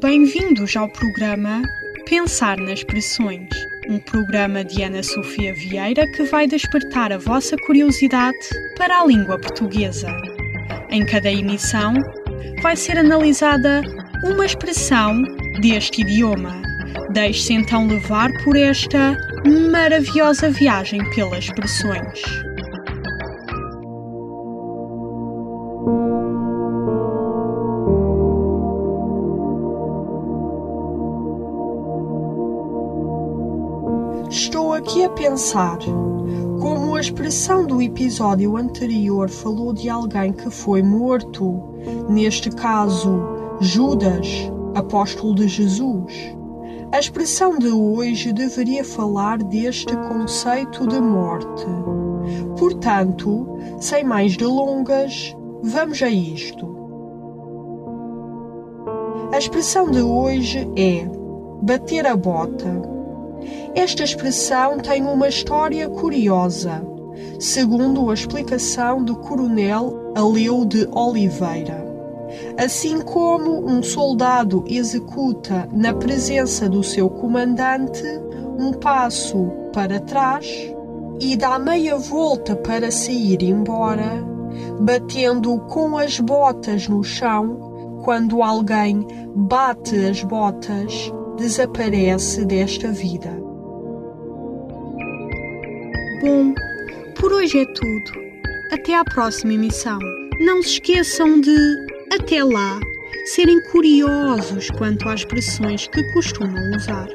Bem-vindos ao programa Pensar nas Pressões, um programa de Ana Sofia Vieira que vai despertar a vossa curiosidade para a língua portuguesa. Em cada emissão, vai ser analisada uma expressão deste idioma. Deixe-se então levar por esta maravilhosa viagem pelas expressões. Estou aqui a pensar. Como a expressão do episódio anterior falou de alguém que foi morto, neste caso, Judas, apóstolo de Jesus, a expressão de hoje deveria falar deste conceito de morte. Portanto, sem mais delongas, vamos a isto. A expressão de hoje é bater a bota. Esta expressão tem uma história curiosa, segundo a explicação do coronel Aleu de Oliveira. Assim como um soldado executa na presença do seu comandante um passo para trás e dá meia volta para sair embora, batendo com as botas no chão, quando alguém bate as botas, desaparece desta vida. Bom, por hoje é tudo. Até à próxima emissão. Não se esqueçam de, até lá, serem curiosos quanto às expressões que costumam usar.